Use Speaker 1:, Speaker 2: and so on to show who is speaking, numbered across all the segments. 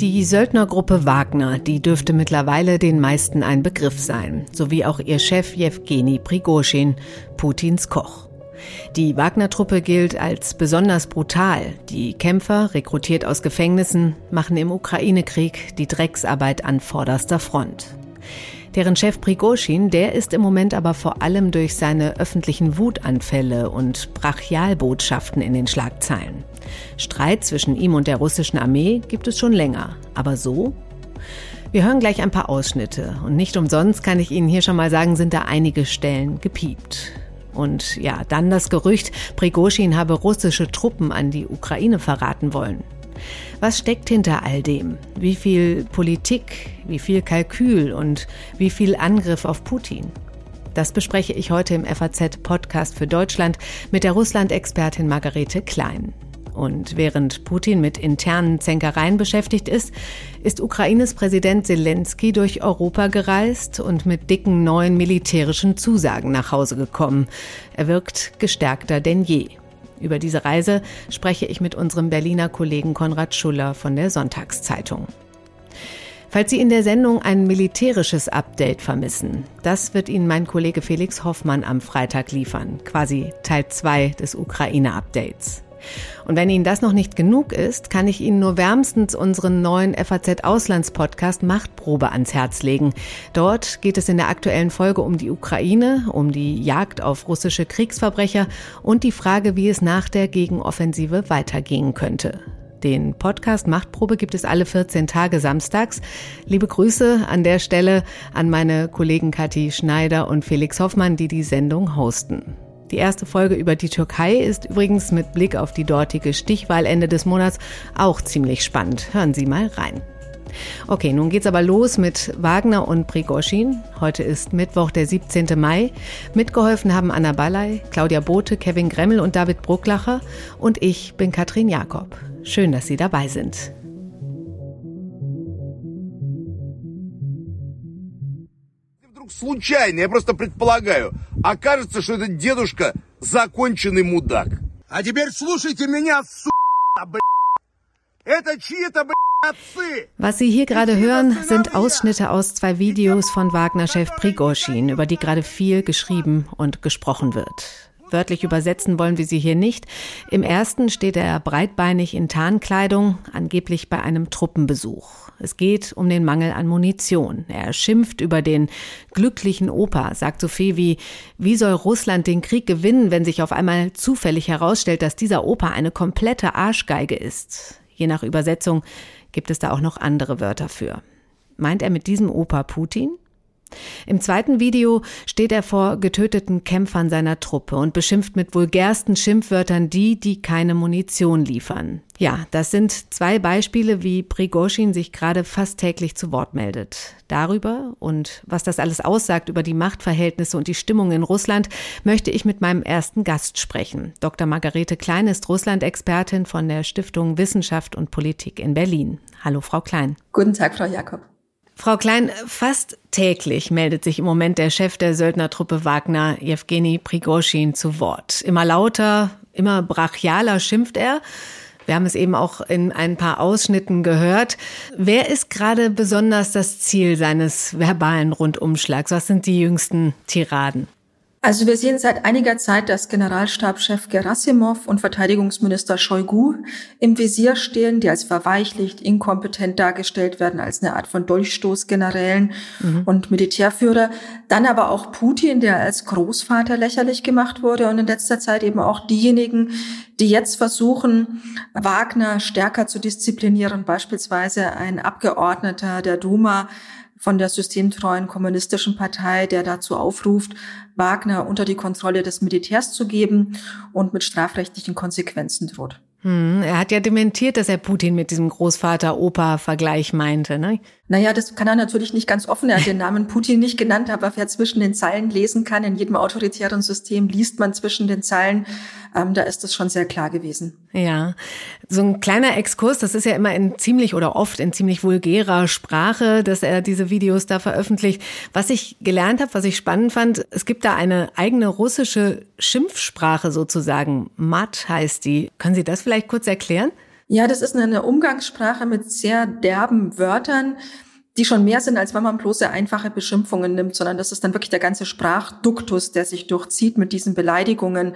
Speaker 1: Die Söldnergruppe Wagner, die dürfte mittlerweile den meisten ein Begriff sein, sowie auch ihr Chef Jewgeni Prigoschin, Putins Koch. Die Wagner-Truppe gilt als besonders brutal. Die Kämpfer, rekrutiert aus Gefängnissen, machen im Ukraine-Krieg die Drecksarbeit an vorderster Front. Deren Chef Prigoschin, der ist im Moment aber vor allem durch seine öffentlichen Wutanfälle und Brachialbotschaften in den Schlagzeilen. Streit zwischen ihm und der russischen Armee gibt es schon länger. Aber so? Wir hören gleich ein paar Ausschnitte. Und nicht umsonst kann ich Ihnen hier schon mal sagen, sind da einige Stellen gepiept. Und ja, dann das Gerücht, Prigoschin habe russische Truppen an die Ukraine verraten wollen. Was steckt hinter all dem? Wie viel Politik, wie viel Kalkül und wie viel Angriff auf Putin? Das bespreche ich heute im FAZ-Podcast für Deutschland mit der Russland-Expertin Margarete Klein. Und während Putin mit internen Zänkereien beschäftigt ist, ist Ukraines Präsident Zelensky durch Europa gereist und mit dicken neuen militärischen Zusagen nach Hause gekommen. Er wirkt gestärkter denn je. Über diese Reise spreche ich mit unserem Berliner Kollegen Konrad Schuller von der Sonntagszeitung. Falls Sie in der Sendung ein militärisches Update vermissen, das wird Ihnen mein Kollege Felix Hoffmann am Freitag liefern, quasi Teil 2 des Ukraine-Updates. Und wenn Ihnen das noch nicht genug ist, kann ich Ihnen nur wärmstens unseren neuen FAZ Auslandspodcast Machtprobe ans Herz legen. Dort geht es in der aktuellen Folge um die Ukraine, um die Jagd auf russische Kriegsverbrecher und die Frage, wie es nach der Gegenoffensive weitergehen könnte. Den Podcast Machtprobe gibt es alle 14 Tage samstags. Liebe Grüße an der Stelle an meine Kollegen Kathi Schneider und Felix Hoffmann, die die Sendung hosten. Die erste Folge über die Türkei ist übrigens mit Blick auf die dortige Stichwahl Ende des Monats auch ziemlich spannend. Hören Sie mal rein. Okay, nun geht's aber los mit Wagner und Prigoschin. Heute ist Mittwoch, der 17. Mai. Mitgeholfen haben Anna Ballay, Claudia Bote, Kevin Gremmel und David Brucklacher. Und ich bin Katrin Jakob. Schön, dass Sie dabei sind.
Speaker 2: Вдруг случайно, я просто предполагаю, окажется, что этот дедушка законченный мудак. А теперь слушайте меня, сука, блядь. Это чьи-то, блядь,
Speaker 1: Was Sie hier gerade hören, sind Ausschnitte aus zwei Videos von Wagner-Chef Prigozhin, über die gerade viel geschrieben und gesprochen wird. Wörtlich übersetzen wollen wir sie hier nicht. Im ersten steht er breitbeinig in Tarnkleidung, angeblich bei einem Truppenbesuch. Es geht um den Mangel an Munition. Er schimpft über den glücklichen Opa, sagt so viel wie, wie soll Russland den Krieg gewinnen, wenn sich auf einmal zufällig herausstellt, dass dieser Opa eine komplette Arschgeige ist. Je nach Übersetzung gibt es da auch noch andere Wörter für. Meint er mit diesem Opa Putin? Im zweiten Video steht er vor getöteten Kämpfern seiner Truppe und beschimpft mit vulgärsten Schimpfwörtern die, die keine Munition liefern. Ja, das sind zwei Beispiele, wie Prigozhin sich gerade fast täglich zu Wort meldet. Darüber und was das alles aussagt über die Machtverhältnisse und die Stimmung in Russland, möchte ich mit meinem ersten Gast sprechen. Dr. Margarete Klein ist Russland-Expertin von der Stiftung Wissenschaft und Politik in Berlin. Hallo, Frau Klein.
Speaker 3: Guten Tag, Frau Jakob.
Speaker 1: Frau Klein, fast täglich meldet sich im Moment der Chef der Söldnertruppe Wagner, Jewgeni Prigoschin, zu Wort. Immer lauter, immer brachialer schimpft er. Wir haben es eben auch in ein paar Ausschnitten gehört. Wer ist gerade besonders das Ziel seines verbalen Rundumschlags? Was sind die jüngsten Tiraden?
Speaker 3: Also wir sehen seit einiger Zeit, dass Generalstabschef Gerasimov und Verteidigungsminister Shoigu im Visier stehen, die als verweichlicht, inkompetent dargestellt werden, als eine Art von Dolchstoßgenerälen mhm. und Militärführer. Dann aber auch Putin, der als Großvater lächerlich gemacht wurde und in letzter Zeit eben auch diejenigen, die jetzt versuchen, Wagner stärker zu disziplinieren, beispielsweise ein Abgeordneter der Duma, von der systemtreuen kommunistischen Partei, der dazu aufruft, Wagner unter die Kontrolle des Militärs zu geben und mit strafrechtlichen Konsequenzen droht.
Speaker 1: Hm, er hat ja dementiert, dass er Putin mit diesem Großvater-Opa-Vergleich meinte, ne?
Speaker 3: Naja, das kann er natürlich nicht ganz offen. Er hat den Namen Putin nicht genannt, aber wer zwischen den Zeilen lesen kann, in jedem autoritären System liest man zwischen den Zeilen ähm, da ist das schon sehr klar gewesen.
Speaker 1: Ja, so ein kleiner Exkurs, das ist ja immer in ziemlich oder oft in ziemlich vulgärer Sprache, dass er diese Videos da veröffentlicht. Was ich gelernt habe, was ich spannend fand, es gibt da eine eigene russische Schimpfsprache sozusagen. Mat heißt die. Können Sie das vielleicht kurz erklären?
Speaker 3: Ja, das ist eine Umgangssprache mit sehr derben Wörtern die schon mehr sind, als wenn man bloße einfache Beschimpfungen nimmt, sondern das ist dann wirklich der ganze Sprachduktus, der sich durchzieht mit diesen Beleidigungen.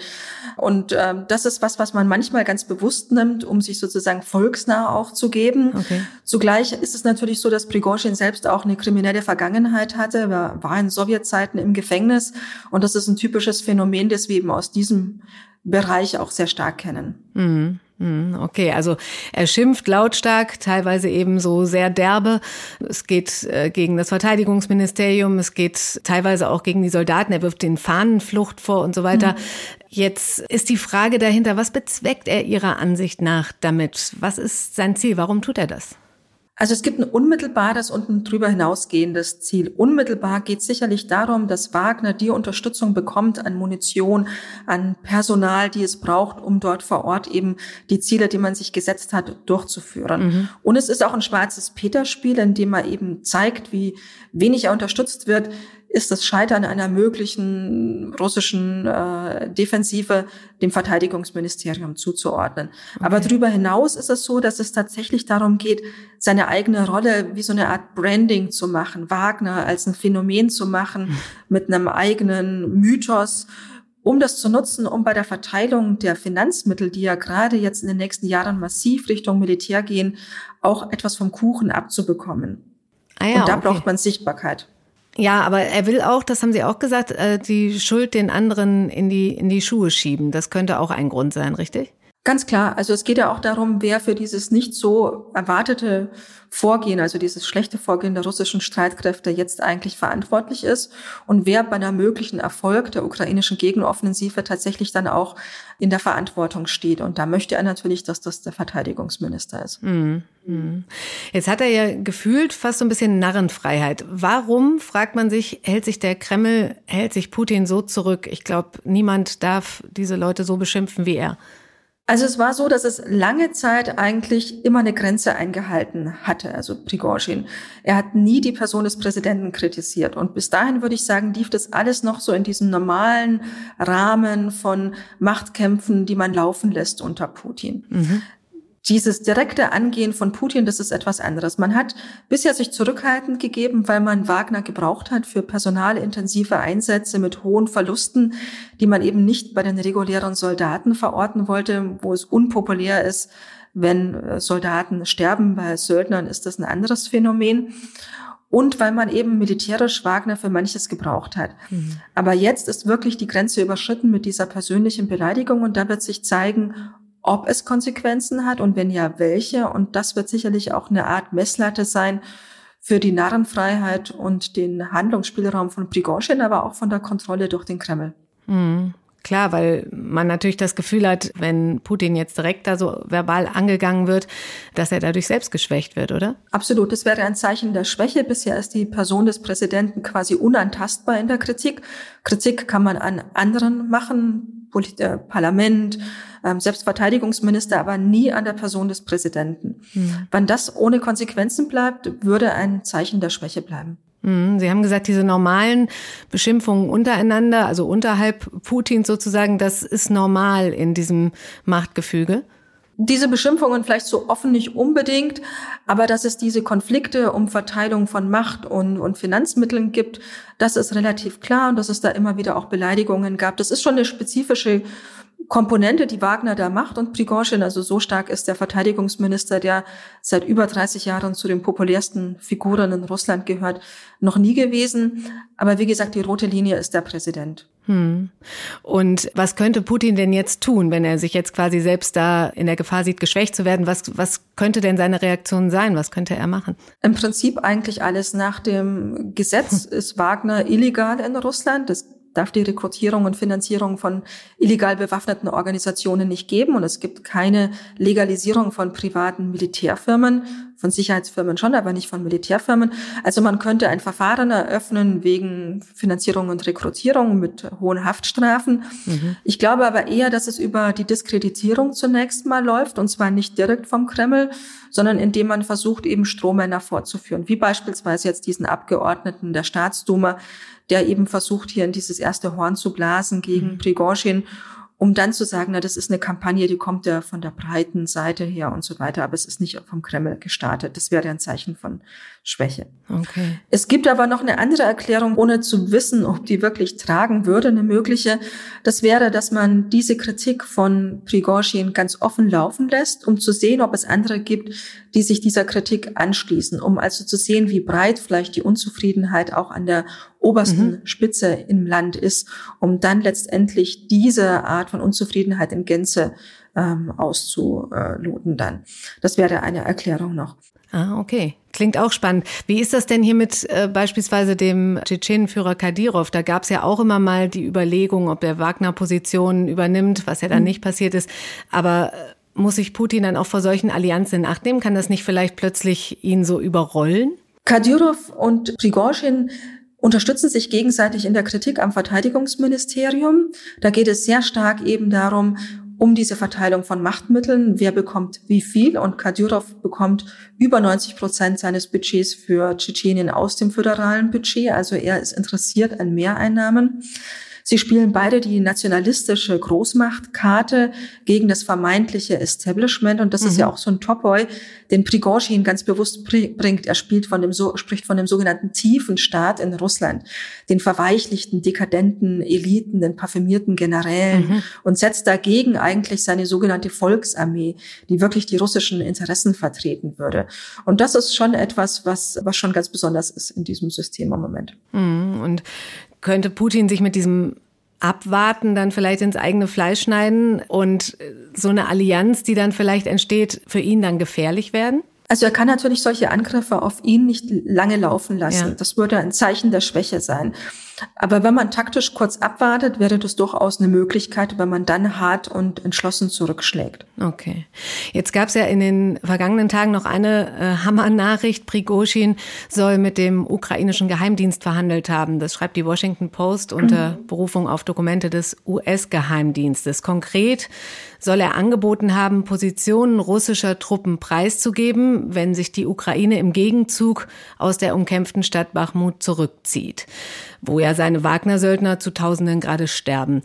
Speaker 3: Und ähm, das ist was, was man manchmal ganz bewusst nimmt, um sich sozusagen volksnah auch zu geben. Okay. Zugleich ist es natürlich so, dass Prigozhin selbst auch eine kriminelle Vergangenheit hatte. Er war in Sowjetzeiten im Gefängnis und das ist ein typisches Phänomen, das wir eben aus diesem Bereich auch sehr stark kennen.
Speaker 1: Mhm. Hm, okay, also er schimpft lautstark, teilweise eben so sehr derbe. Es geht äh, gegen das Verteidigungsministerium, es geht teilweise auch gegen die Soldaten, er wirft den Fahnenflucht vor und so weiter. Mhm. Jetzt ist die Frage dahinter, was bezweckt er Ihrer Ansicht nach damit? Was ist sein Ziel? Warum tut er das?
Speaker 3: Also es gibt ein unmittelbares und ein drüber hinausgehendes Ziel. Unmittelbar geht sicherlich darum, dass Wagner die Unterstützung bekommt an Munition, an Personal, die es braucht, um dort vor Ort eben die Ziele, die man sich gesetzt hat, durchzuführen. Mhm. Und es ist auch ein schwarzes Peter-Spiel, in dem man eben zeigt, wie wenig er unterstützt wird, ist das Scheitern einer möglichen russischen äh, Defensive dem Verteidigungsministerium zuzuordnen. Okay. Aber darüber hinaus ist es so, dass es tatsächlich darum geht, seine eigene Rolle wie so eine Art Branding zu machen, Wagner als ein Phänomen zu machen, hm. mit einem eigenen Mythos um das zu nutzen, um bei der Verteilung der Finanzmittel, die ja gerade jetzt in den nächsten Jahren massiv Richtung Militär gehen, auch etwas vom Kuchen abzubekommen. Ah ja, Und da okay. braucht man Sichtbarkeit.
Speaker 1: Ja, aber er will auch, das haben Sie auch gesagt, äh, die Schuld den anderen in die, in die Schuhe schieben. Das könnte auch ein Grund sein, richtig?
Speaker 3: Ganz klar. Also es geht ja auch darum, wer für dieses nicht so erwartete Vorgehen, also dieses schlechte Vorgehen der russischen Streitkräfte jetzt eigentlich verantwortlich ist und wer bei einer möglichen Erfolg der ukrainischen Gegenoffensive tatsächlich dann auch in der Verantwortung steht. Und da möchte er natürlich, dass das der Verteidigungsminister ist. Mhm.
Speaker 1: mhm. Jetzt hat er ja gefühlt fast so ein bisschen Narrenfreiheit. Warum, fragt man sich, hält sich der Kreml, hält sich Putin so zurück? Ich glaube, niemand darf diese Leute so beschimpfen wie er.
Speaker 3: Also es war so, dass es lange Zeit eigentlich immer eine Grenze eingehalten hatte, also Prigozhin. Er hat nie die Person des Präsidenten kritisiert. Und bis dahin würde ich sagen, lief das alles noch so in diesem normalen Rahmen von Machtkämpfen, die man laufen lässt unter Putin. Mhm. Dieses direkte Angehen von Putin, das ist etwas anderes. Man hat bisher sich zurückhaltend gegeben, weil man Wagner gebraucht hat für personalintensive Einsätze mit hohen Verlusten, die man eben nicht bei den regulären Soldaten verorten wollte, wo es unpopulär ist, wenn äh, Soldaten sterben. Bei Söldnern ist das ein anderes Phänomen und weil man eben militärisch Wagner für manches gebraucht hat. Mhm. Aber jetzt ist wirklich die Grenze überschritten mit dieser persönlichen Beleidigung und da wird sich zeigen, ob es Konsequenzen hat und wenn ja, welche. Und das wird sicherlich auch eine Art Messlatte sein für die Narrenfreiheit und den Handlungsspielraum von Prigozhin, aber auch von der Kontrolle durch den Kreml.
Speaker 1: Mhm. Klar, weil man natürlich das Gefühl hat, wenn Putin jetzt direkt da so verbal angegangen wird, dass er dadurch selbst geschwächt wird, oder?
Speaker 3: Absolut. Das wäre ein Zeichen der Schwäche. Bisher ist die Person des Präsidenten quasi unantastbar in der Kritik. Kritik kann man an anderen machen, Polit äh, Parlament, ähm, Selbstverteidigungsminister, aber nie an der Person des Präsidenten. Mhm. Wenn das ohne Konsequenzen bleibt, würde ein Zeichen der Schwäche bleiben.
Speaker 1: Hm, Sie haben gesagt, diese normalen Beschimpfungen untereinander, also unterhalb Putins sozusagen, das ist normal in diesem Machtgefüge.
Speaker 3: Diese Beschimpfungen vielleicht so offen nicht unbedingt, aber dass es diese Konflikte um Verteilung von Macht und, und Finanzmitteln gibt, das ist relativ klar und dass es da immer wieder auch Beleidigungen gab. Das ist schon eine spezifische Komponente, die Wagner da macht und Prigozhin, also so stark ist der Verteidigungsminister, der seit über 30 Jahren zu den populärsten Figuren in Russland gehört, noch nie gewesen. Aber wie gesagt, die rote Linie ist der Präsident.
Speaker 1: Hm. Und was könnte Putin denn jetzt tun, wenn er sich jetzt quasi selbst da in der Gefahr sieht, geschwächt zu werden? Was, was könnte denn seine Reaktion sein? Was könnte er machen?
Speaker 3: Im Prinzip eigentlich alles. Nach dem Gesetz ist Wagner illegal in Russland. Das darf die Rekrutierung und Finanzierung von illegal bewaffneten Organisationen nicht geben. Und es gibt keine Legalisierung von privaten Militärfirmen von Sicherheitsfirmen schon, aber nicht von Militärfirmen. Also man könnte ein Verfahren eröffnen wegen Finanzierung und Rekrutierung mit hohen Haftstrafen. Mhm. Ich glaube aber eher, dass es über die Diskreditierung zunächst mal läuft, und zwar nicht direkt vom Kreml, sondern indem man versucht, eben Strohmänner vorzuführen, wie beispielsweise jetzt diesen Abgeordneten der Staatsduma, der eben versucht, hier in dieses erste Horn zu blasen gegen mhm. Prigozhin um dann zu sagen, na, das ist eine Kampagne, die kommt ja von der breiten Seite her und so weiter, aber es ist nicht vom Kreml gestartet. Das wäre ein Zeichen von Schwäche. Okay. Es gibt aber noch eine andere Erklärung, ohne zu wissen, ob die wirklich tragen würde, eine mögliche. Das wäre, dass man diese Kritik von Prigozhin ganz offen laufen lässt, um zu sehen, ob es andere gibt, die sich dieser Kritik anschließen, um also zu sehen, wie breit vielleicht die Unzufriedenheit auch an der obersten mhm. Spitze im Land ist, um dann letztendlich diese Art von Unzufriedenheit in Gänze ähm, auszuloten dann. Das wäre eine Erklärung noch.
Speaker 1: Ah, okay. Klingt auch spannend. Wie ist das denn hier mit äh, beispielsweise dem Tschetschenenführer Kadyrov? Da gab es ja auch immer mal die Überlegung, ob der Wagner Positionen übernimmt, was ja dann mhm. nicht passiert ist. Aber äh, muss sich Putin dann auch vor solchen Allianzen in Acht nehmen? Kann das nicht vielleicht plötzlich ihn so überrollen?
Speaker 3: Kadyrov und Prigozhin unterstützen sich gegenseitig in der Kritik am Verteidigungsministerium. Da geht es sehr stark eben darum, um diese Verteilung von Machtmitteln, wer bekommt wie viel. Und Kadyrov bekommt über 90 Prozent seines Budgets für Tschetschenien aus dem föderalen Budget. Also er ist interessiert an Mehreinnahmen. Sie spielen beide die nationalistische Großmachtkarte gegen das vermeintliche Establishment. Und das mhm. ist ja mhm. auch so ein Topoi, den Prigozhin ganz bewusst bringt. Er spielt von dem, so, spricht von dem sogenannten tiefen Staat in Russland, den verweichlichten, dekadenten Eliten, den parfümierten Generälen mhm. und setzt dagegen eigentlich seine sogenannte Volksarmee, die wirklich die russischen Interessen vertreten würde. Und das ist schon etwas, was, was schon ganz besonders ist in diesem System im Moment.
Speaker 1: Mhm. Und könnte Putin sich mit diesem Abwarten dann vielleicht ins eigene Fleisch schneiden und so eine Allianz, die dann vielleicht entsteht, für ihn dann gefährlich werden?
Speaker 3: Also er kann natürlich solche Angriffe auf ihn nicht lange laufen lassen. Ja. Das würde ein Zeichen der Schwäche sein. Aber wenn man taktisch kurz abwartet, wäre das durchaus eine Möglichkeit, wenn man dann hart und entschlossen zurückschlägt.
Speaker 1: Okay. Jetzt gab es ja in den vergangenen Tagen noch eine äh, Hammernachricht. Prigozhin soll mit dem ukrainischen Geheimdienst verhandelt haben. Das schreibt die Washington Post unter mhm. Berufung auf Dokumente des US-Geheimdienstes. Konkret soll er angeboten haben, Positionen russischer Truppen preiszugeben, wenn sich die Ukraine im Gegenzug aus der umkämpften Stadt Bachmut zurückzieht wo ja seine Wagner-Söldner zu Tausenden gerade sterben.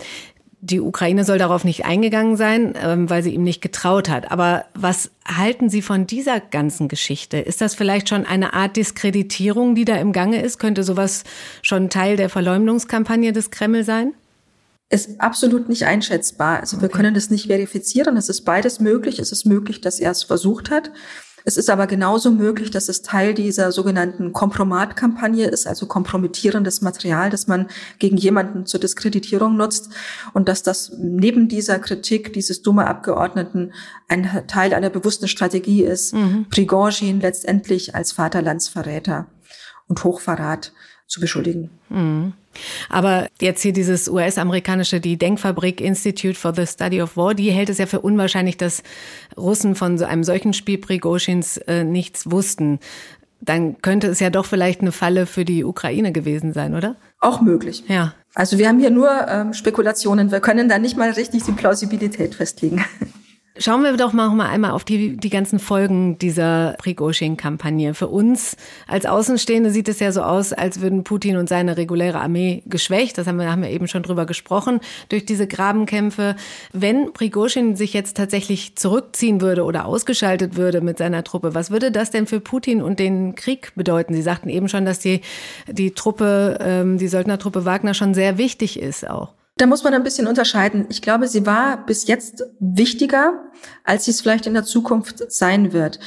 Speaker 1: Die Ukraine soll darauf nicht eingegangen sein, ähm, weil sie ihm nicht getraut hat. Aber was halten Sie von dieser ganzen Geschichte? Ist das vielleicht schon eine Art Diskreditierung, die da im Gange ist? Könnte sowas schon Teil der Verleumdungskampagne des Kreml sein?
Speaker 3: Ist absolut nicht einschätzbar. Also okay. wir können das nicht verifizieren. Es ist beides möglich. Es ist möglich, dass er es versucht hat. Es ist aber genauso möglich, dass es Teil dieser sogenannten Kompromat-Kampagne ist, also kompromittierendes Material, das man gegen jemanden zur Diskreditierung nutzt und dass das neben dieser Kritik dieses dumme Abgeordneten ein Teil einer bewussten Strategie ist, mhm. Prigozhin letztendlich als Vaterlandsverräter und Hochverrat zu beschuldigen.
Speaker 1: Mhm. Aber jetzt hier dieses US-amerikanische, die Denkfabrik Institute for the Study of War, die hält es ja für unwahrscheinlich, dass Russen von so einem solchen Spiel Prigoschins äh, nichts wussten. Dann könnte es ja doch vielleicht eine Falle für die Ukraine gewesen sein, oder?
Speaker 3: Auch möglich.
Speaker 1: Ja.
Speaker 3: Also wir haben hier nur ähm, Spekulationen. Wir können da nicht mal richtig die Plausibilität festlegen.
Speaker 1: Schauen wir doch mal, mal einmal auf die, die ganzen Folgen dieser Prigozhin-Kampagne. Für uns als Außenstehende sieht es ja so aus, als würden Putin und seine reguläre Armee geschwächt. Das haben wir, haben wir eben schon drüber gesprochen, durch diese Grabenkämpfe. Wenn Prigozhin sich jetzt tatsächlich zurückziehen würde oder ausgeschaltet würde mit seiner Truppe, was würde das denn für Putin und den Krieg bedeuten? Sie sagten eben schon, dass die, die Truppe, ähm, die Söldnertruppe Wagner schon sehr wichtig ist auch.
Speaker 3: Da muss man ein bisschen unterscheiden. Ich glaube, sie war bis jetzt wichtiger, als sie es vielleicht in der Zukunft sein wird.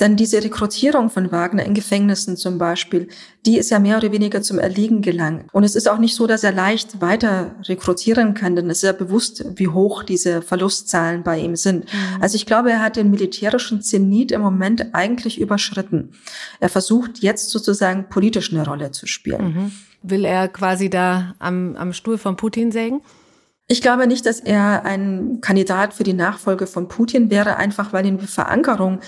Speaker 3: Denn diese Rekrutierung von Wagner in Gefängnissen zum Beispiel, die ist ja mehr oder weniger zum Erliegen gelangt. Und es ist auch nicht so, dass er leicht weiter rekrutieren kann, denn es ist ja bewusst, wie hoch diese Verlustzahlen bei ihm sind. Mhm. Also ich glaube, er hat den militärischen Zenit im Moment eigentlich überschritten. Er versucht jetzt sozusagen politisch eine Rolle zu spielen. Mhm.
Speaker 1: Will er quasi da am, am Stuhl von Putin sägen?
Speaker 3: Ich glaube nicht, dass er ein Kandidat für die Nachfolge von Putin wäre, einfach weil ihn die Verankerung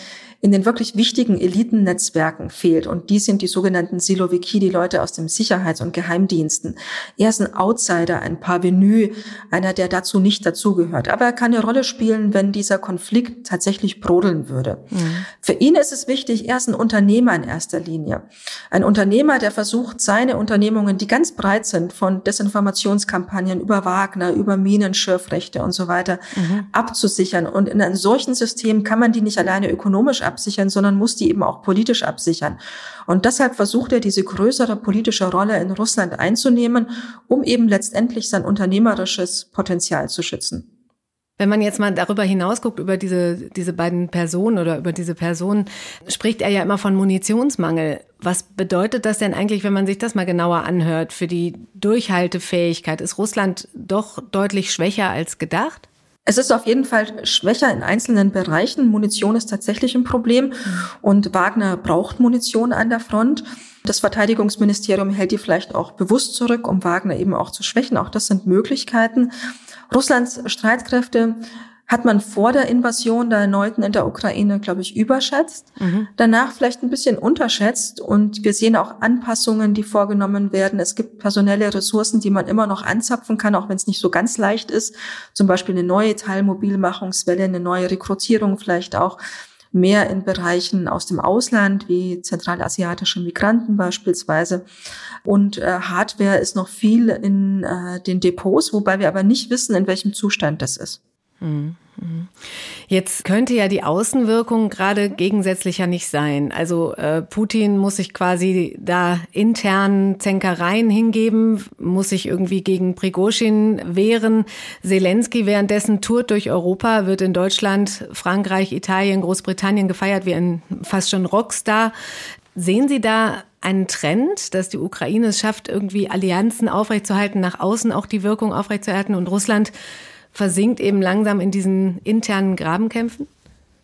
Speaker 3: in den wirklich wichtigen Elitennetzwerken fehlt. Und die sind die sogenannten Siloviki, die Leute aus dem Sicherheits- und Geheimdiensten. Er ist ein Outsider, ein Parvenu, einer, der dazu nicht dazugehört. Aber er kann eine Rolle spielen, wenn dieser Konflikt tatsächlich brodeln würde. Mhm. Für ihn ist es wichtig, er ist ein Unternehmer in erster Linie. Ein Unternehmer, der versucht, seine Unternehmungen, die ganz breit sind, von Desinformationskampagnen über Wagner, über Minenschürfrechte und so weiter, mhm. abzusichern. Und in einem solchen System kann man die nicht alleine ökonomisch absichern, sondern muss die eben auch politisch absichern. Und deshalb versucht er, diese größere politische Rolle in Russland einzunehmen, um eben letztendlich sein unternehmerisches Potenzial zu schützen.
Speaker 1: Wenn man jetzt mal darüber hinausguckt, über diese, diese beiden Personen oder über diese Personen, spricht er ja immer von Munitionsmangel. Was bedeutet das denn eigentlich, wenn man sich das mal genauer anhört, für die Durchhaltefähigkeit? Ist Russland doch deutlich schwächer als gedacht?
Speaker 3: Es ist auf jeden Fall schwächer in einzelnen Bereichen. Munition ist tatsächlich ein Problem und Wagner braucht Munition an der Front. Das Verteidigungsministerium hält die vielleicht auch bewusst zurück, um Wagner eben auch zu schwächen. Auch das sind Möglichkeiten. Russlands Streitkräfte hat man vor der Invasion der Erneuten in der Ukraine, glaube ich, überschätzt, mhm. danach vielleicht ein bisschen unterschätzt und wir sehen auch Anpassungen, die vorgenommen werden. Es gibt personelle Ressourcen, die man immer noch anzapfen kann, auch wenn es nicht so ganz leicht ist. Zum Beispiel eine neue Teilmobilmachungswelle, eine neue Rekrutierung vielleicht auch mehr in Bereichen aus dem Ausland, wie zentralasiatische Migranten beispielsweise. Und äh, Hardware ist noch viel in äh, den Depots, wobei wir aber nicht wissen, in welchem Zustand das ist. Mhm.
Speaker 1: Jetzt könnte ja die Außenwirkung gerade gegensätzlicher nicht sein. Also äh, Putin muss sich quasi da intern Zänkereien hingeben, muss sich irgendwie gegen Prigozhin wehren. Zelensky währenddessen tourt durch Europa, wird in Deutschland, Frankreich, Italien, Großbritannien gefeiert wie ein fast schon Rockstar. Sehen Sie da einen Trend, dass die Ukraine es schafft, irgendwie Allianzen aufrechtzuerhalten, nach außen auch die Wirkung aufrechtzuerhalten und Russland versinkt eben langsam in diesen internen Grabenkämpfen?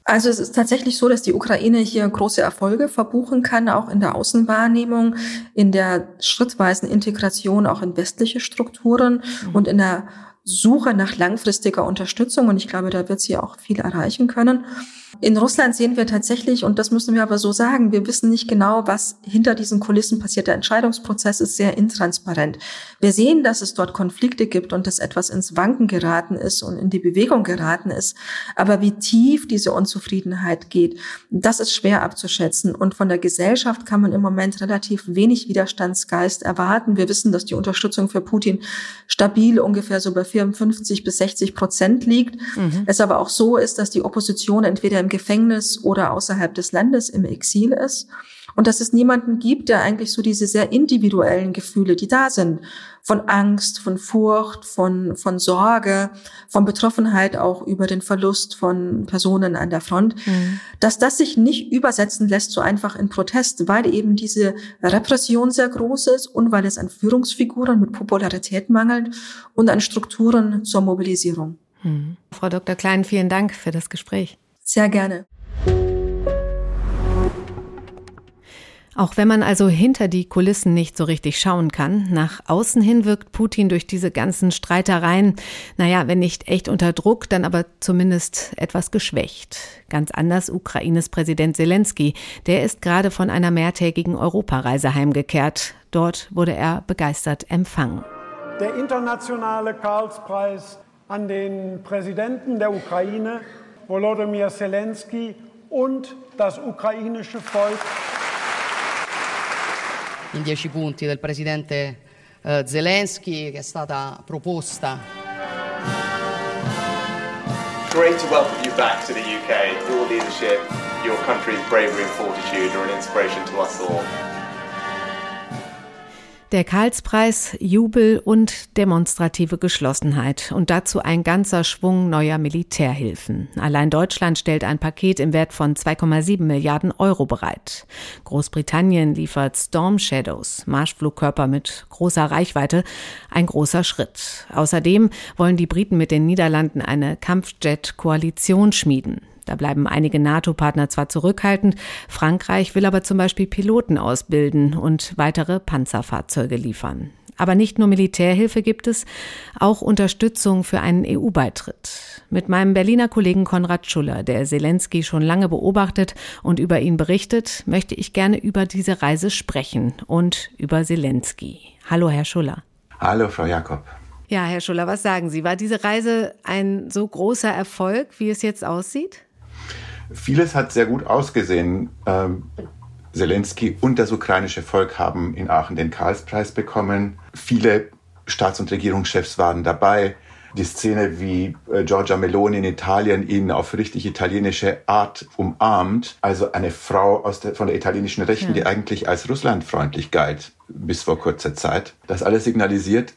Speaker 3: Also es ist tatsächlich so, dass die Ukraine hier große Erfolge verbuchen kann, auch in der Außenwahrnehmung, in der schrittweisen Integration auch in westliche Strukturen mhm. und in der Suche nach langfristiger Unterstützung. Und ich glaube, da wird sie auch viel erreichen können. In Russland sehen wir tatsächlich, und das müssen wir aber so sagen, wir wissen nicht genau, was hinter diesen Kulissen passiert. Der Entscheidungsprozess ist sehr intransparent. Wir sehen, dass es dort Konflikte gibt und dass etwas ins Wanken geraten ist und in die Bewegung geraten ist. Aber wie tief diese Unzufriedenheit geht, das ist schwer abzuschätzen. Und von der Gesellschaft kann man im Moment relativ wenig Widerstandsgeist erwarten. Wir wissen, dass die Unterstützung für Putin stabil ungefähr so bei 54 bis 60 Prozent liegt. Mhm. Es aber auch so ist, dass die Opposition entweder im Gefängnis oder außerhalb des Landes im Exil ist. Und dass es niemanden gibt, der eigentlich so diese sehr individuellen Gefühle, die da sind, von Angst, von Furcht, von, von Sorge, von Betroffenheit auch über den Verlust von Personen an der Front, mhm. dass das sich nicht übersetzen lässt so einfach in Protest, weil eben diese Repression sehr groß ist und weil es an Führungsfiguren mit Popularität mangelt und an Strukturen zur Mobilisierung.
Speaker 1: Mhm. Frau Dr. Klein, vielen Dank für das Gespräch.
Speaker 3: Sehr gerne.
Speaker 1: Auch wenn man also hinter die Kulissen nicht so richtig schauen kann, nach außen hin wirkt Putin durch diese ganzen Streitereien, naja, wenn nicht echt unter Druck, dann aber zumindest etwas geschwächt. Ganz anders Ukraines Präsident Zelensky, der ist gerade von einer mehrtägigen Europareise heimgekehrt. Dort wurde er begeistert empfangen.
Speaker 4: Der internationale Karlspreis an den Präsidenten der Ukraine Volodymyr Zelensky und das ukrainische Volk.
Speaker 5: In dieci punti del presidente uh, Zelensky che è stata proposta.
Speaker 6: Great to welcome you back to the UK. Your leadership, your country's bravery and fortitude are an inspiration to us all.
Speaker 1: Der Karlspreis, Jubel und demonstrative Geschlossenheit und dazu ein ganzer Schwung neuer Militärhilfen. Allein Deutschland stellt ein Paket im Wert von 2,7 Milliarden Euro bereit. Großbritannien liefert Storm Shadows, Marschflugkörper mit großer Reichweite, ein großer Schritt. Außerdem wollen die Briten mit den Niederlanden eine Kampfjet-Koalition schmieden. Da bleiben einige NATO-Partner zwar zurückhaltend, Frankreich will aber zum Beispiel Piloten ausbilden und weitere Panzerfahrzeuge liefern. Aber nicht nur Militärhilfe gibt es, auch Unterstützung für einen EU-Beitritt. Mit meinem Berliner Kollegen Konrad Schuller, der Zelensky schon lange beobachtet und über ihn berichtet, möchte ich gerne über diese Reise sprechen und über Zelensky. Hallo, Herr Schuller.
Speaker 7: Hallo, Frau Jakob.
Speaker 1: Ja, Herr Schuller, was sagen Sie? War diese Reise ein so großer Erfolg, wie es jetzt aussieht?
Speaker 7: Vieles hat sehr gut ausgesehen. Ähm, Zelensky und das ukrainische Volk haben in Aachen den Karlspreis bekommen. Viele Staats- und Regierungschefs waren dabei. Die Szene, wie äh, Giorgia Meloni in Italien ihn auf richtig italienische Art umarmt, also eine Frau der, von der italienischen Rechten, ja. die eigentlich als russlandfreundlich galt bis vor kurzer Zeit. Das alles signalisiert,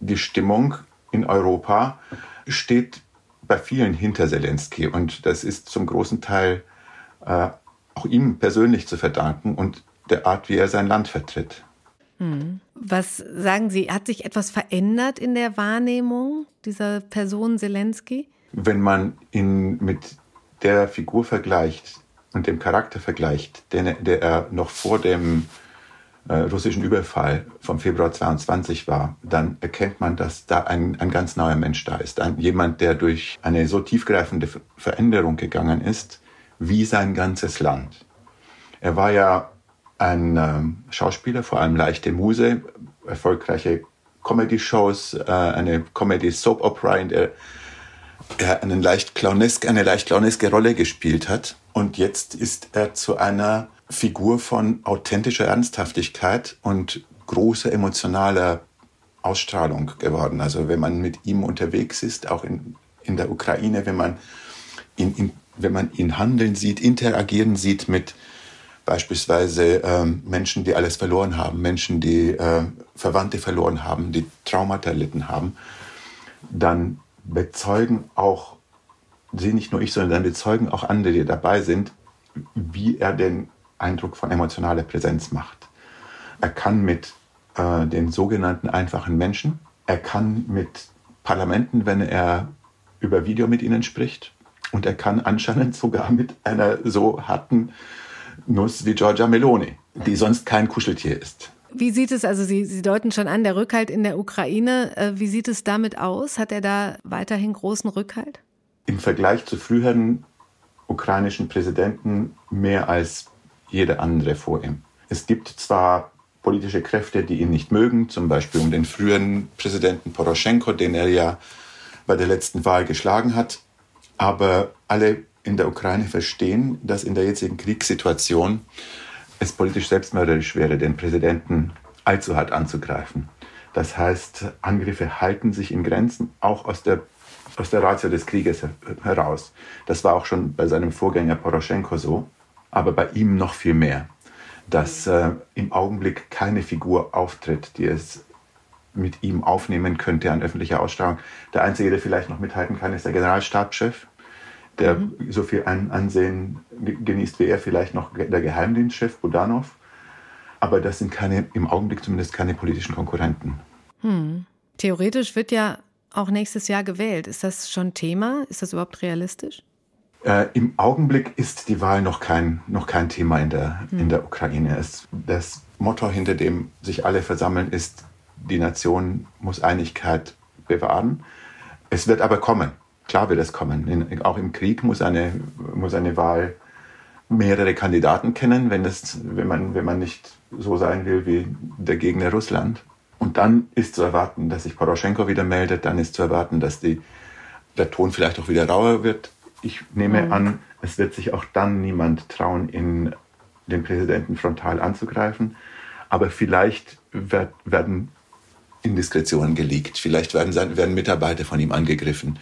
Speaker 7: die Stimmung in Europa steht bei vielen hinter Zelensky und das ist zum großen Teil äh, auch ihm persönlich zu verdanken und der Art, wie er sein Land vertritt.
Speaker 1: Hm. Was sagen Sie, hat sich etwas verändert in der Wahrnehmung dieser Person Zelensky?
Speaker 7: Wenn man ihn mit der Figur vergleicht und dem Charakter vergleicht, den, der er noch vor dem russischen Überfall vom Februar 22 war, dann erkennt man, dass da ein, ein ganz neuer Mensch da ist. Ein, jemand, der durch eine so tiefgreifende Veränderung gegangen ist, wie sein ganzes Land. Er war ja ein ähm, Schauspieler, vor allem leichte Muse, erfolgreiche Comedy-Shows, äh, eine Comedy-Soap-Opera, in der er einen leicht eine leicht clowneske Rolle gespielt hat. Und jetzt ist er zu einer Figur von authentischer Ernsthaftigkeit und großer emotionaler Ausstrahlung geworden. Also wenn man mit ihm unterwegs ist, auch in, in der Ukraine, wenn man ihn, ihn wenn man ihn handeln sieht, interagieren sieht mit beispielsweise ähm, Menschen, die alles verloren haben, Menschen, die äh, Verwandte verloren haben, die Traumata erlitten haben, dann bezeugen auch, sie nicht nur ich, sondern dann bezeugen auch andere, die dabei sind, wie er den Eindruck von emotionaler Präsenz macht. Er kann mit äh, den sogenannten einfachen Menschen, er kann mit Parlamenten, wenn er über Video mit ihnen spricht, und er kann anscheinend sogar mit einer so harten Nuss wie Giorgia Meloni, die sonst kein Kuscheltier ist.
Speaker 1: Wie sieht es, also Sie, Sie deuten schon an, der Rückhalt in der Ukraine, äh, wie sieht es damit aus? Hat er da weiterhin großen Rückhalt?
Speaker 7: Im Vergleich zu früheren ukrainischen Präsidenten mehr als jeder andere vor ihm. Es gibt zwar politische Kräfte, die ihn nicht mögen, zum Beispiel um den früheren Präsidenten Poroschenko, den er ja bei der letzten Wahl geschlagen hat, aber alle in der Ukraine verstehen, dass in der jetzigen Kriegssituation es politisch selbstmörderisch wäre, den Präsidenten allzu hart anzugreifen. Das heißt, Angriffe halten sich in Grenzen, auch aus der, aus der Ratio des Krieges heraus. Das war auch schon bei seinem Vorgänger Poroschenko so, aber bei ihm noch viel mehr, dass äh, im Augenblick keine Figur auftritt, die es mit ihm aufnehmen könnte an öffentlicher Ausstrahlung. Der Einzige, der vielleicht noch mithalten kann, ist der Generalstabschef, der mhm. so viel Ansehen genießt wie er, vielleicht noch der Geheimdienstchef Budanov. Aber das sind keine, im Augenblick zumindest keine politischen Konkurrenten.
Speaker 1: Hm. Theoretisch wird ja auch nächstes Jahr gewählt. Ist das schon Thema? Ist das überhaupt realistisch?
Speaker 7: Äh, Im Augenblick ist die Wahl noch kein, noch kein Thema in der, hm. in der Ukraine. Es, das Motto, hinter dem sich alle versammeln, ist, die Nation muss Einigkeit bewahren. Es wird aber kommen. Klar wird es kommen. In, auch im Krieg muss eine, muss eine Wahl mehrere Kandidaten kennen, wenn, das, wenn, man, wenn man nicht so sein will wie der Gegner Russland. Und dann ist zu erwarten, dass sich Poroschenko wieder meldet, dann ist zu erwarten, dass die, der Ton vielleicht auch wieder rauer wird. Ich nehme mhm. an, es wird sich auch dann niemand trauen, in den Präsidenten frontal anzugreifen. Aber vielleicht wird, werden Indiskretionen geleakt, vielleicht werden, werden Mitarbeiter von ihm angegriffen.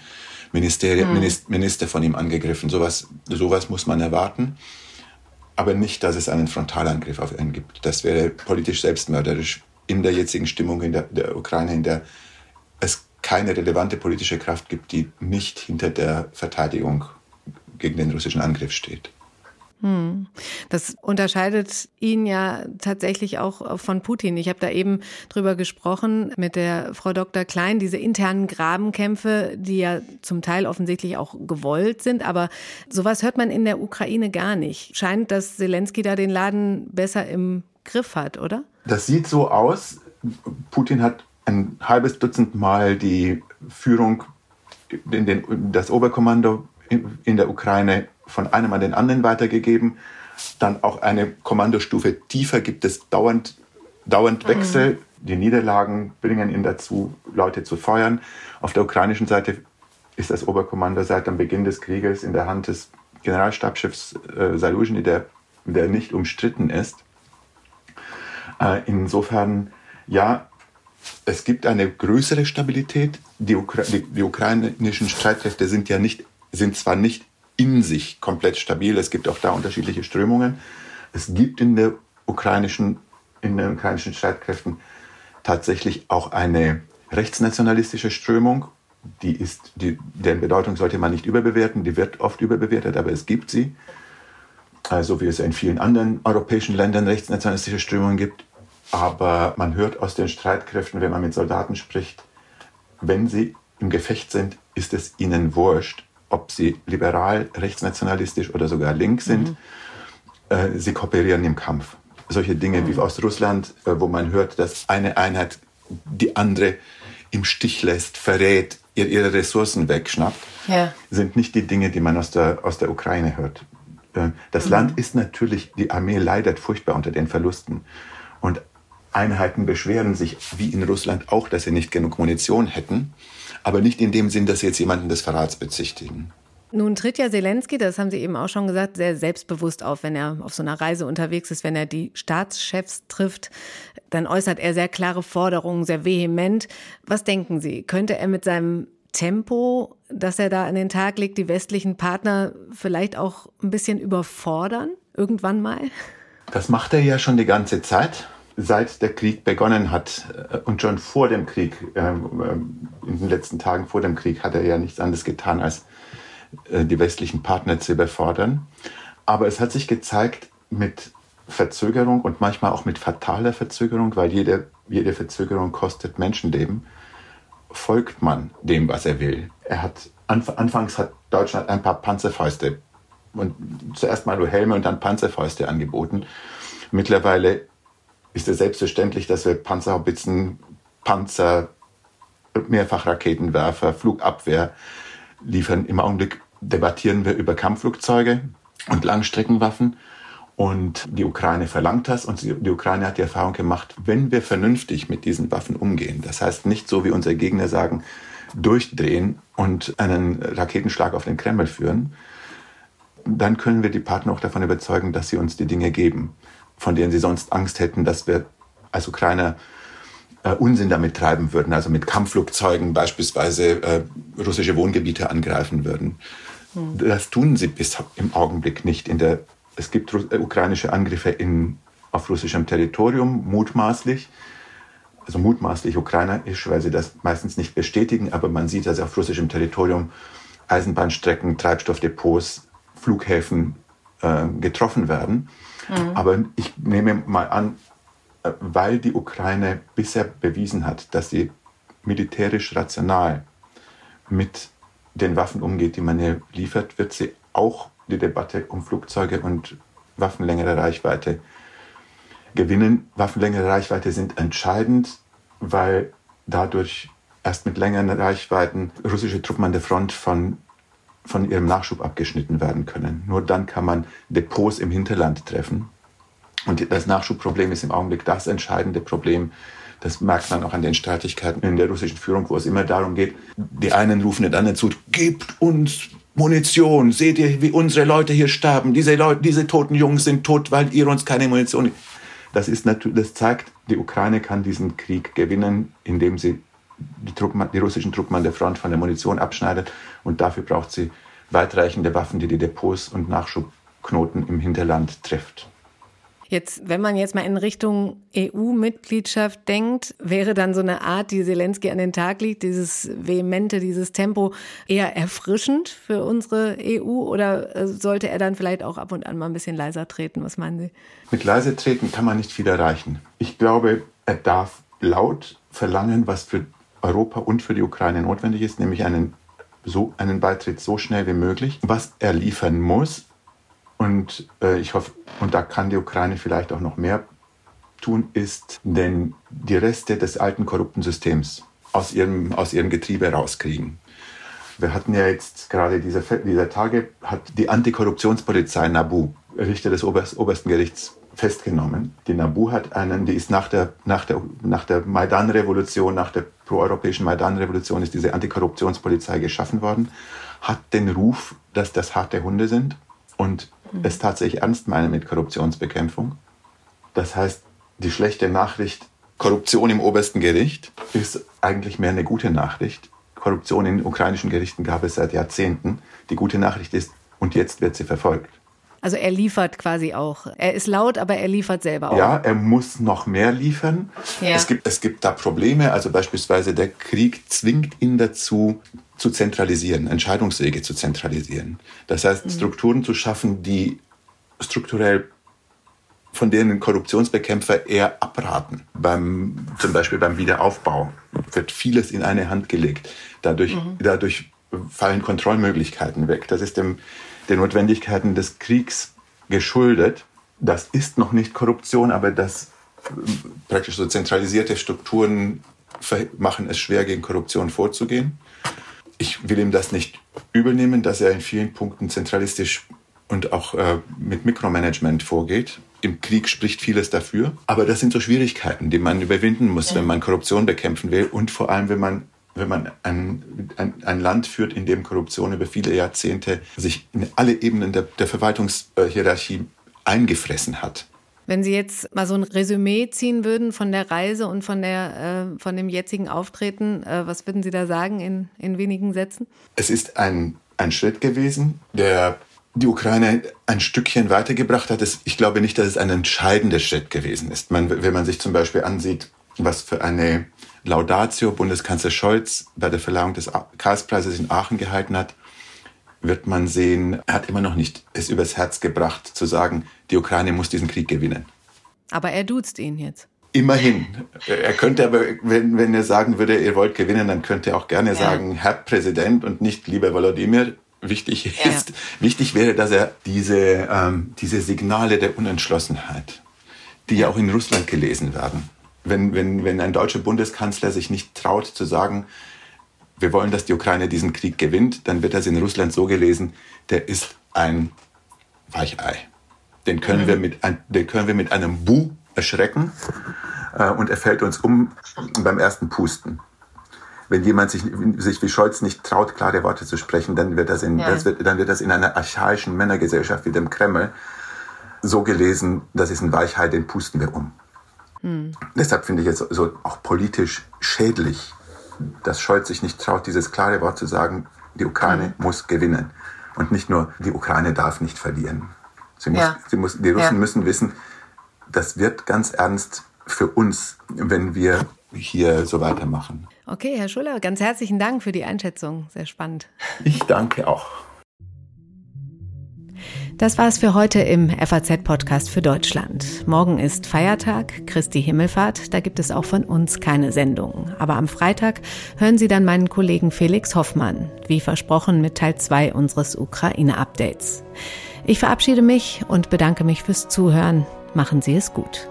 Speaker 7: Ministerien, mhm. Minister von ihm angegriffen. Sowas, sowas muss man erwarten. Aber nicht, dass es einen Frontalangriff auf ihn gibt. Das wäre politisch selbstmörderisch in der jetzigen Stimmung in der, der Ukraine, in der es keine relevante politische Kraft gibt, die nicht hinter der Verteidigung gegen den russischen Angriff steht.
Speaker 1: Hm. Das unterscheidet ihn ja tatsächlich auch von Putin. Ich habe da eben drüber gesprochen mit der Frau Dr. Klein, diese internen Grabenkämpfe, die ja zum Teil offensichtlich auch gewollt sind, aber sowas hört man in der Ukraine gar nicht. Scheint, dass Zelensky da den Laden besser im Griff hat, oder?
Speaker 7: Das sieht so aus. Putin hat ein halbes Dutzend Mal die Führung, in den, das Oberkommando in der Ukraine von einem an den anderen weitergegeben. Dann auch eine Kommandostufe tiefer gibt es dauernd, dauernd mhm. Wechsel. Die Niederlagen bringen ihn dazu, Leute zu feuern. Auf der ukrainischen Seite ist das Oberkommando seit dem Beginn des Krieges in der Hand des Generalstabschefs äh, Saluzhny, der, der nicht umstritten ist. Äh, insofern, ja, es gibt eine größere Stabilität. Die, Ukra die, die, ukrainischen Streitkräfte sind ja nicht, sind zwar nicht in sich komplett stabil, es gibt auch da unterschiedliche Strömungen. Es gibt in der ukrainischen, in den ukrainischen Streitkräften tatsächlich auch eine rechtsnationalistische Strömung. Die ist, die, deren Bedeutung sollte man nicht überbewerten. Die wird oft überbewertet, aber es gibt sie. Also wie es in vielen anderen europäischen Ländern rechtsnationalistische Strömungen gibt. Aber man hört aus den Streitkräften, wenn man mit Soldaten spricht, wenn sie im Gefecht sind, ist es ihnen wurscht, ob sie liberal, rechtsnationalistisch oder sogar links sind. Mhm. Äh, sie kooperieren im Kampf. Solche Dinge mhm. wie aus Russland, äh, wo man hört, dass eine Einheit die andere im Stich lässt, verrät, ihr ihre Ressourcen wegschnappt, ja. sind nicht die Dinge, die man aus der, aus der Ukraine hört. Äh, das mhm. Land ist natürlich, die Armee leidet furchtbar unter den Verlusten. Und Einheiten beschweren sich, wie in Russland auch, dass sie nicht genug Munition hätten, aber nicht in dem Sinn, dass sie jetzt jemanden des Verrats bezichtigen.
Speaker 1: Nun tritt ja Zelensky, das haben Sie eben auch schon gesagt, sehr selbstbewusst auf, wenn er auf so einer Reise unterwegs ist, wenn er die Staatschefs trifft, dann äußert er sehr klare Forderungen, sehr vehement. Was denken Sie, könnte er mit seinem Tempo, das er da an den Tag legt, die westlichen Partner vielleicht auch ein bisschen überfordern, irgendwann mal?
Speaker 7: Das macht er ja schon die ganze Zeit seit der Krieg begonnen hat äh, und schon vor dem Krieg, ähm, äh, in den letzten Tagen vor dem Krieg, hat er ja nichts anderes getan, als äh, die westlichen Partner zu überfordern. Aber es hat sich gezeigt, mit Verzögerung und manchmal auch mit fataler Verzögerung, weil jede, jede Verzögerung kostet Menschenleben, folgt man dem, was er will. Er hat, anfangs hat Deutschland ein paar Panzerfäuste und zuerst mal nur Helme und dann Panzerfäuste angeboten. Mittlerweile ist es selbstverständlich, dass wir Panzerhaubitzen, Panzer, Mehrfachraketenwerfer, Flugabwehr liefern. Im Augenblick debattieren wir über Kampfflugzeuge und Langstreckenwaffen. Und die Ukraine verlangt das und die Ukraine hat die Erfahrung gemacht, wenn wir vernünftig mit diesen Waffen umgehen, das heißt nicht so wie unsere Gegner sagen, durchdrehen und einen Raketenschlag auf den Kreml führen, dann können wir die Partner auch davon überzeugen, dass sie uns die Dinge geben von denen sie sonst Angst hätten, dass wir als Ukrainer äh, Unsinn damit treiben würden, also mit Kampfflugzeugen beispielsweise äh, russische Wohngebiete angreifen würden. Hm. Das tun sie bis im Augenblick nicht. In der, es gibt äh, ukrainische Angriffe in, auf russischem Territorium, mutmaßlich. Also mutmaßlich ukrainisch, weil sie das meistens nicht bestätigen, aber man sieht, dass auf russischem Territorium Eisenbahnstrecken, Treibstoffdepots, Flughäfen äh, getroffen werden. Mhm. Aber ich nehme mal an, äh, weil die Ukraine bisher bewiesen hat, dass sie militärisch rational mit den Waffen umgeht, die man ihr liefert, wird sie auch die Debatte um Flugzeuge und waffenlängere Reichweite gewinnen. Waffenlängere Reichweite sind entscheidend, weil dadurch erst mit längeren Reichweiten russische Truppen an der Front von von ihrem Nachschub abgeschnitten werden können. Nur dann kann man Depots im Hinterland treffen. Und das Nachschubproblem ist im Augenblick das entscheidende Problem. Das merkt man auch an den Streitigkeiten in der russischen Führung, wo es immer darum geht, die einen rufen den anderen zu, gebt uns Munition. Seht ihr, wie unsere Leute hier sterben? Diese, Leute, diese toten Jungs sind tot, weil ihr uns keine Munition. Das, ist natürlich, das zeigt, die Ukraine kann diesen Krieg gewinnen, indem sie die, Truppen, die russischen Truppen an der Front von der Munition abschneidet. Und dafür braucht sie weitreichende Waffen, die die Depots und Nachschubknoten im Hinterland trifft.
Speaker 1: Jetzt, wenn man jetzt mal in Richtung EU-Mitgliedschaft denkt, wäre dann so eine Art, die Zelensky an den Tag legt, dieses vehemente, dieses Tempo eher erfrischend für unsere EU oder äh, sollte er dann vielleicht auch ab und an mal ein bisschen leiser treten? Was meinen Sie?
Speaker 7: Mit leiser treten kann man nicht viel erreichen. Ich glaube, er darf laut verlangen, was für Europa und für die Ukraine notwendig ist, nämlich einen, so, einen Beitritt so schnell wie möglich. Was er liefern muss, und äh, ich hoffe, und da kann die Ukraine vielleicht auch noch mehr tun, ist, denn die Reste des alten korrupten Systems aus ihrem, aus ihrem Getriebe rauskriegen. Wir hatten ja jetzt gerade dieser, dieser Tage, hat die Antikorruptionspolizei NABU, Richter des Oberst, obersten Gerichts, festgenommen. Die NABU hat einen, die ist nach der, nach der, nach der Maidan-Revolution, nach der proeuropäischen Maidan-Revolution ist diese Antikorruptionspolizei geschaffen worden, hat den Ruf, dass das harte Hunde sind und mhm. es tatsächlich ernst meinen mit Korruptionsbekämpfung. Das heißt, die schlechte Nachricht, Korruption im obersten Gericht, ist eigentlich mehr eine gute Nachricht. Korruption in ukrainischen Gerichten gab es seit Jahrzehnten. Die gute Nachricht ist, und jetzt wird sie verfolgt.
Speaker 1: Also er liefert quasi auch. Er ist laut, aber er liefert selber auch.
Speaker 7: Ja, er muss noch mehr liefern. Ja. Es, gibt, es gibt da Probleme. Also beispielsweise der Krieg zwingt ihn dazu, zu zentralisieren, Entscheidungswege zu zentralisieren. Das heißt, mhm. Strukturen zu schaffen, die strukturell von denen Korruptionsbekämpfer eher abraten. Beim, zum Beispiel beim Wiederaufbau wird vieles in eine Hand gelegt. Dadurch, mhm. dadurch fallen Kontrollmöglichkeiten weg. Das ist dem den Notwendigkeiten des Kriegs geschuldet. Das ist noch nicht Korruption, aber das äh, praktisch so zentralisierte Strukturen machen es schwer, gegen Korruption vorzugehen. Ich will ihm das nicht übel dass er in vielen Punkten zentralistisch und auch äh, mit Mikromanagement vorgeht. Im Krieg spricht vieles dafür. Aber das sind so Schwierigkeiten, die man überwinden muss, wenn man Korruption bekämpfen will und vor allem, wenn man wenn man ein, ein, ein, Land führt, in dem Korruption über viele Jahrzehnte sich in alle Ebenen der, der Verwaltungshierarchie eingefressen hat.
Speaker 1: Wenn Sie jetzt mal so ein Resümee ziehen würden von der Reise und von, der, äh, von dem jetzigen Auftreten, äh, was würden Sie da sagen in, in wenigen Sätzen?
Speaker 7: Es ist ein, ein Schritt gewesen, der die Ukraine ein Stückchen weitergebracht hat. Ich glaube nicht, dass es ein entscheidender Schritt gewesen ist. Man, wenn man sich zum Beispiel ansieht, was für eine Laudatio Bundeskanzler Scholz bei der Verleihung des Karlspreises in Aachen gehalten hat, wird man sehen, er hat immer noch nicht es übers Herz gebracht, zu sagen, die Ukraine muss diesen Krieg gewinnen.
Speaker 1: Aber er duzt ihn jetzt.
Speaker 7: Immerhin. Er könnte aber, wenn, wenn er sagen würde, ihr wollt gewinnen, dann könnte er auch gerne ja. sagen, Herr Präsident und nicht lieber Volodymyr. Wichtig ist, ja. wichtig wäre, dass er diese, ähm, diese Signale der Unentschlossenheit, die ja auch in Russland gelesen werden, wenn, wenn, wenn ein deutscher Bundeskanzler sich nicht traut zu sagen, wir wollen, dass die Ukraine diesen Krieg gewinnt, dann wird das in Russland so gelesen, der ist ein Weichei. Den können, mhm. wir, mit ein, den können wir mit einem Bu erschrecken äh, und er fällt uns um beim ersten Pusten. Wenn jemand sich, sich wie Scholz nicht traut, klare Worte zu sprechen, dann wird das in, ja. das wird, dann wird das in einer archaischen Männergesellschaft wie dem Kreml so gelesen, das ist ein Weichei, den pusten wir um. Hm. Deshalb finde ich es so auch politisch schädlich, dass Scholz sich nicht traut, dieses klare Wort zu sagen, die Ukraine hm. muss gewinnen. Und nicht nur, die Ukraine darf nicht verlieren. Sie muss, ja. sie muss, die Russen ja. müssen wissen, das wird ganz ernst für uns, wenn wir hier so weitermachen.
Speaker 1: Okay, Herr Schuller, ganz herzlichen Dank für die Einschätzung. Sehr spannend.
Speaker 7: Ich danke auch.
Speaker 1: Das war es für heute im FAZ-Podcast für Deutschland. Morgen ist Feiertag, Christi Himmelfahrt. Da gibt es auch von uns keine Sendung. Aber am Freitag hören Sie dann meinen Kollegen Felix Hoffmann, wie versprochen mit Teil 2 unseres Ukraine-Updates. Ich verabschiede mich und bedanke mich fürs Zuhören. Machen Sie es gut.